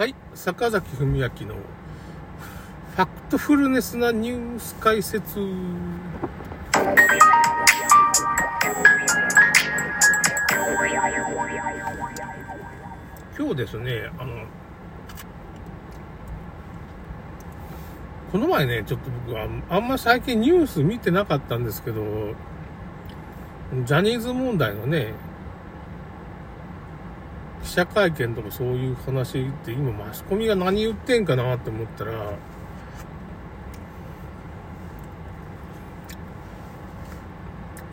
はい、坂崎文明のファクトフルネスなニュース解説。今日ですね、あの、この前ね、ちょっと僕はあんま最近ニュース見てなかったんですけど、ジャニーズ問題のね、記者会見とかそういう話って今マスコミが何言ってんかなって思ったら、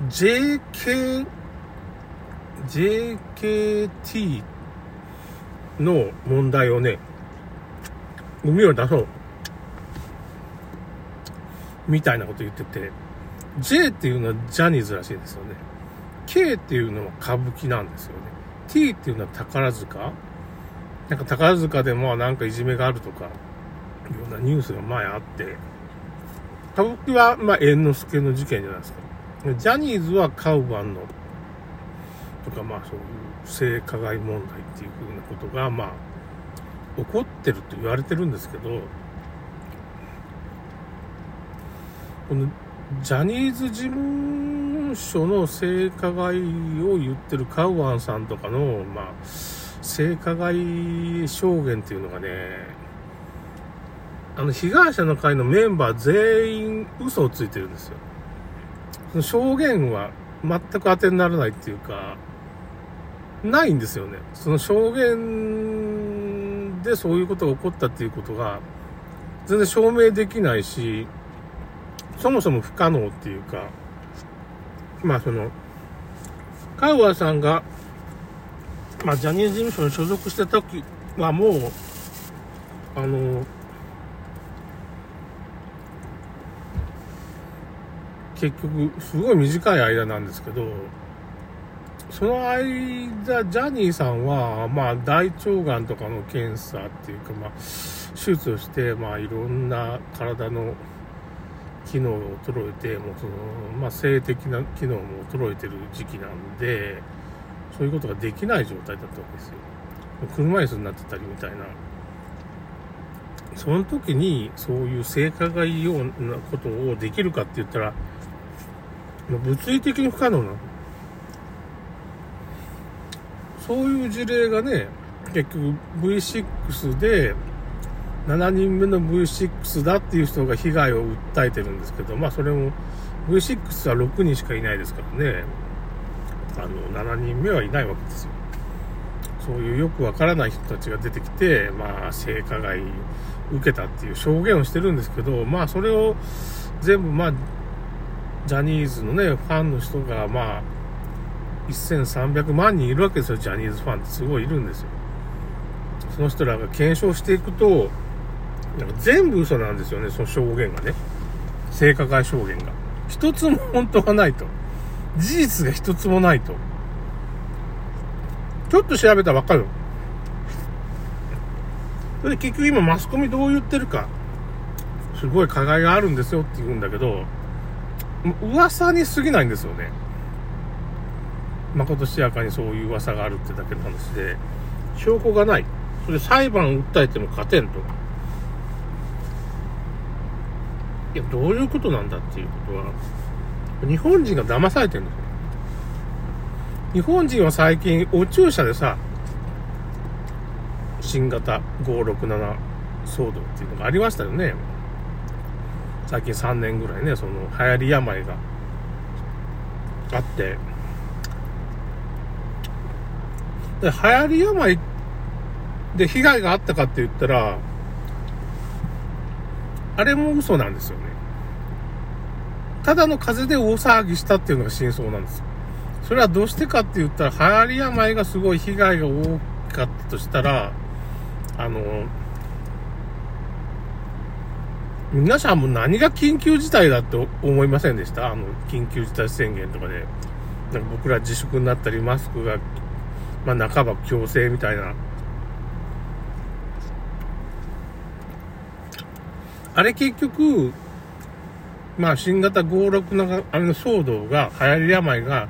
JK、JKT の問題をね、海を出そう。みたいなこと言ってて、J っていうのはジャニーズらしいですよね。K っていうのは歌舞伎なんですよね。T っていうのは宝塚？なんか宝塚でまあなんかいじめがあるとか、ようなニュースが前あって、歌舞伎はまあ猿之助の事件じゃないですか。ジャニーズはカウバンの、とかまあそういう性加害問題っていうふうなことがまあ起こってると言われてるんですけど、このジャニーズ事務所の性加害を言ってるカウアンさんとかの、まあ、性加害証言っていうのがね、あの、被害者の会のメンバー全員嘘をついてるんですよ。その証言は全く当てにならないっていうか、ないんですよね。その証言でそういうことが起こったっていうことが、全然証明できないし、そもそも不可能っていうか、まあその、カウアさんが、まあジャニーズ事務所に所属してた時はもう、あの、結局、すごい短い間なんですけど、その間、ジャニーさんは、まあ、大腸がんとかの検査っていうか、まあ、手術をして、まあ、いろんな体の機能が衰えて、もうその、まあ、性的な機能も衰えてる時期なんで、そういうことができない状態だったわけですよ。車椅子になってたりみたいな。その時に、そういう性加害ようなことをできるかって言ったら、物理的に不可能なの。そういう事例がね、結局 V6 で、7人目の V6 だっていう人が被害を訴えてるんですけど、まあそれも V6 は6人しかいないですからね、あの、7人目はいないわけですよ。そういうよくわからない人たちが出てきて、まあ性加害受けたっていう証言をしてるんですけど、まあそれを全部まあ、ジャニーズのね、ファンの人がまあ、1300万人いるわけですよ、ジャニーズファンってすごいいるんですよ。その人らが検証していくと、なんか全部嘘なんですよね、その証言がね。性加害証言が。一つも本当がないと。事実が一つもないと。ちょっと調べたらわかる。それで結局今マスコミどう言ってるか。すごい加害があるんですよって言うんだけど、噂に過ぎないんですよね。まことしやかにそういう噂があるってだけの話で、証拠がない。それ裁判訴えても勝てんと。いや、どういうことなんだっていうことは、日本人が騙されてるんですよ。日本人は最近、お注射でさ、新型567騒動っていうのがありましたよね。最近3年ぐらいね、その流行り病があって、で、流行り病で被害があったかって言ったら、あれも嘘なんですよね。ただの風邪で大騒ぎしたっていうのが真相なんですよ。それはどうしてかって言ったら、流行り病がすごい被害が多かったとしたら、あの、皆さんも何が緊急事態だって思いませんでした？あの、緊急事態宣言とかで。なんか僕ら自粛になったり、マスクが、まあ半ば強制みたいな。あれ結局、まあ新型56のあの騒動が、流行り病が、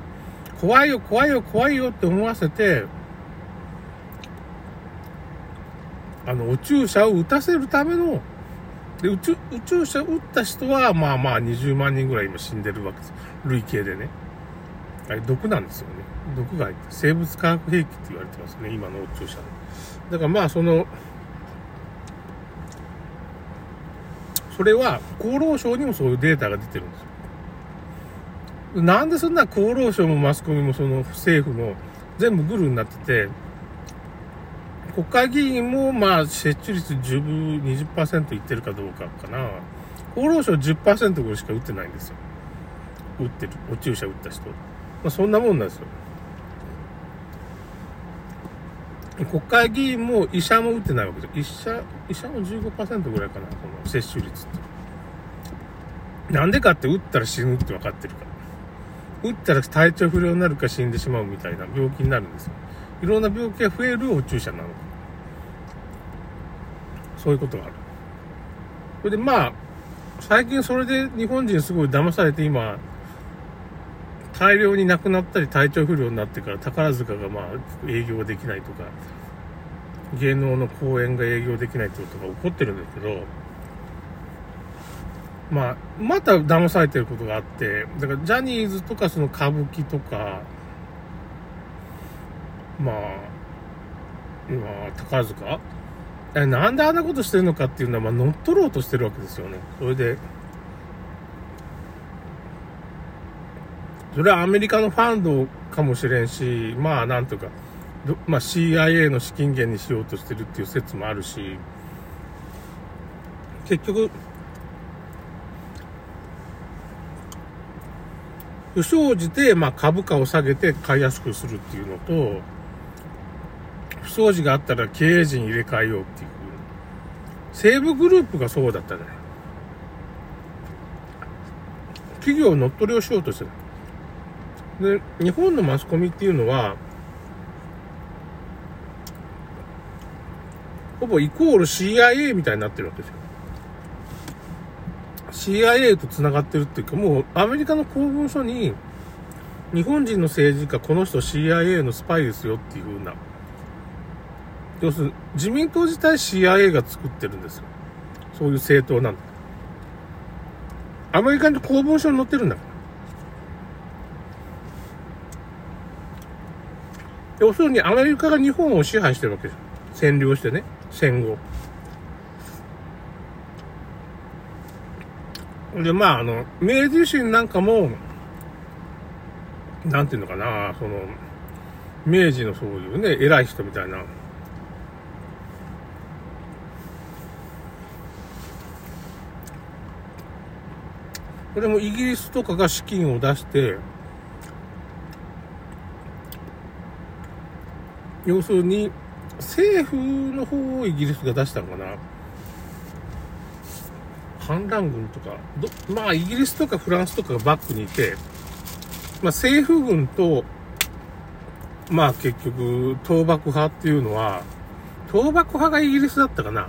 怖いよ、怖いよ、怖いよって思わせて、あの、宇宙車を撃たせるための、で、宇宙、宇宙車撃った人は、まあまあ20万人ぐらい今死んでるわけです。累計でね。あれ、毒なんですよね。毒が入って、生物化学兵器って言われてますね、今の宇宙車。だからまあ、その、それは厚労省にもそういうデータが出てるんですよ。なんでそんな厚労省もマスコミもその政府も全部グルになってて、国会議員もまあ接種率十分20%いってるかどうかかな。厚労省10%ぐらいしか打ってないんですよ。打ってる。お注射打った人。まあそんなもんなんですよ。国会議員も医者も打ってないわけです。医者、医者も15%ぐらいかな、この接種率って。なんでかって打ったら死ぬって分かってるから。打ったら体調不良になるか死んでしまうみたいな病気になるんですよ。いろんな病気が増えるお注射なの。そういうことがある。それでまあ、最近それで日本人すごい騙されて今、大量に亡くなったり体調不良になってから宝塚がまあ営業できないとか、芸能の公演が営業できないってことが起こってるんですけど、まあ、また騙されてることがあって、だからジャニーズとかその歌舞伎とか、まあ、今、宝塚？なんであんなことしてるのかっていうのは、まあ、乗っ取ろうとしてるわけですよね。それで、それはアメリカのファンドかもしれんし、まあなんとか、まあ CIA の資金源にしようとしてるっていう説もあるし、結局、不祥事で、まあ、株価を下げて買いやすくするっていうのと、不祥事があったら経営陣入れ替えようっていう。西武グループがそうだったね。企業を乗っ取りをしようとしてる。で、日本のマスコミっていうのは、ほぼイコール CIA みたいになってるわけですよ。CIA と繋がってるっていうか、もうアメリカの公文書に、日本人の政治家、この人 CIA のスパイですよっていう風な。要するに、自民党自体 CIA が作ってるんですよ。そういう政党なんだ。アメリカの公文書に載ってるんだ。要するにアメリカが日本を支配してるわけです。占領してね、戦後。で、まあ、あの、明治維新なんかも、なんていうのかな、その、明治のそういうね、偉い人みたいな、これもイギリスとかが資金を出して、要するに、政府の方をイギリスが出したのかな？反乱軍とか、まあ、イギリスとかフランスとかがバックにいて、まあ、政府軍と、まあ、結局、倒幕派っていうのは、倒幕派がイギリスだったかな？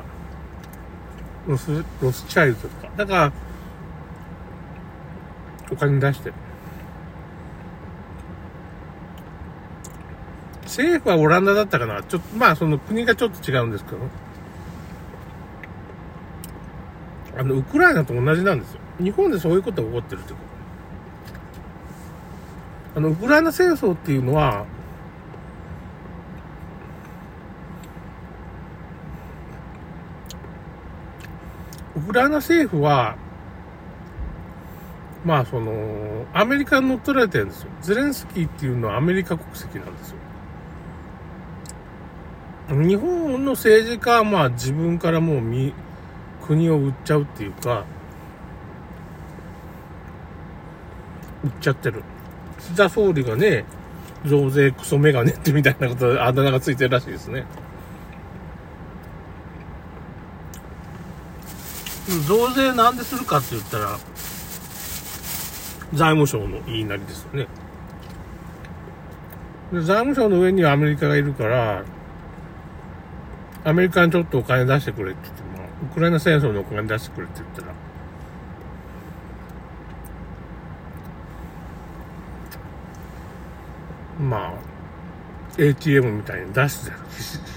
ロス、ロスチャイルドとか。だから、お金出してる。政府はオランダだったかなちょっと、まあその国がちょっと違うんですけど、あの、ウクライナと同じなんですよ。日本でそういうことが起こってるってこと。あの、ウクライナ戦争っていうのは、ウクライナ政府は、まあその、アメリカに乗っ取られてるんですよ。ゼレンスキーっていうのはアメリカ国籍なんですよ。日本の政治家はまあ自分からもう国を売っちゃうっていうか、売っちゃってる。岸田総理がね、増税クソメガネってみたいなことであだ名がついてるらしいですね。増税なんでするかって言ったら、財務省の言いなりですよね。財務省の上にはアメリカがいるから、アメリカにちょっとお金出してくれって言っても、ウクライナ戦争にお金出してくれって言ったら、まあ、ATM みたいに出してた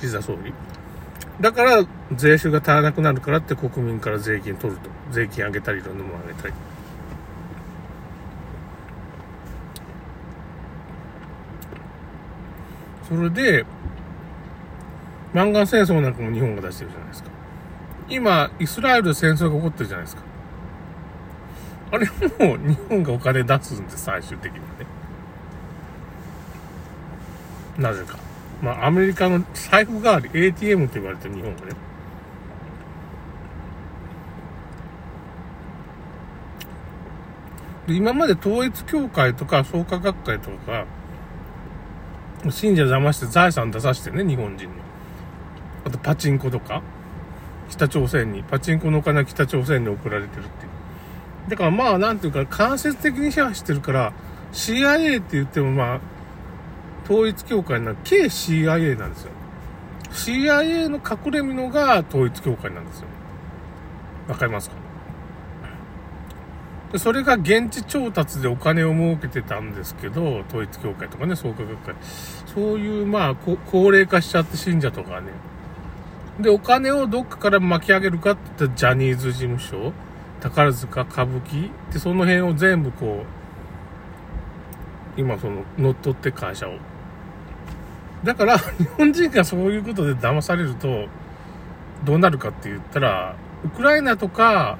岸田総理。だから税収が足らなくなるからって国民から税金取ると。税金上げたりいろんなもの上げたり。それで、湾岸戦争なんかも日本が出してるじゃないですか。今、イスラエルで戦争が起こってるじゃないですか。あれも日本がお金出すんで、最終的にはね。なぜか。まあ、アメリカの財布代わり、ATM って言われてる日本がね。で今まで統一教会とか創価学会とか、信者騙して財産出させてね、日本人の。あとパチンコとか、北朝鮮に、パチンコのお金は北朝鮮に送られてるっていう。だからまあ、なんていうか、間接的に支配してるから、CIA って言ってもまあ、統一教会な、軽 CIA なんですよ。CIA の隠れ蓑が統一教会なんですよ。わかりますか？でそれが現地調達でお金を儲けてたんですけど、統一教会とかね、創価学会。そういう、まあ、高齢化しちゃって信者とかね。で、お金をどっかから巻き上げるかって言ったら、ジャニーズ事務所、宝塚、歌舞伎で、その辺を全部こう、今その、乗っ取って会社を。だから、日本人がそういうことで騙されると、どうなるかって言ったら、ウクライナとか、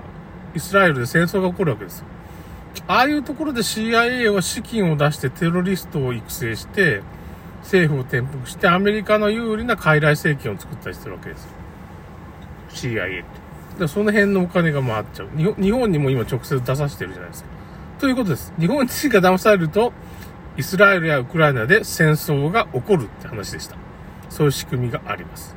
イスラエルで戦争が起こるわけですよ。ああいうところで CIA は資金を出してテロリストを育成して、政府を転覆してアメリカの有利な傀儡政権を作ったりしてるわけです。CIA って。だその辺のお金が回っちゃう。日本にも今直接出させてるじゃないですか。ということです。日本人が騙されると、イスラエルやウクライナで戦争が起こるって話でした。そういう仕組みがあります。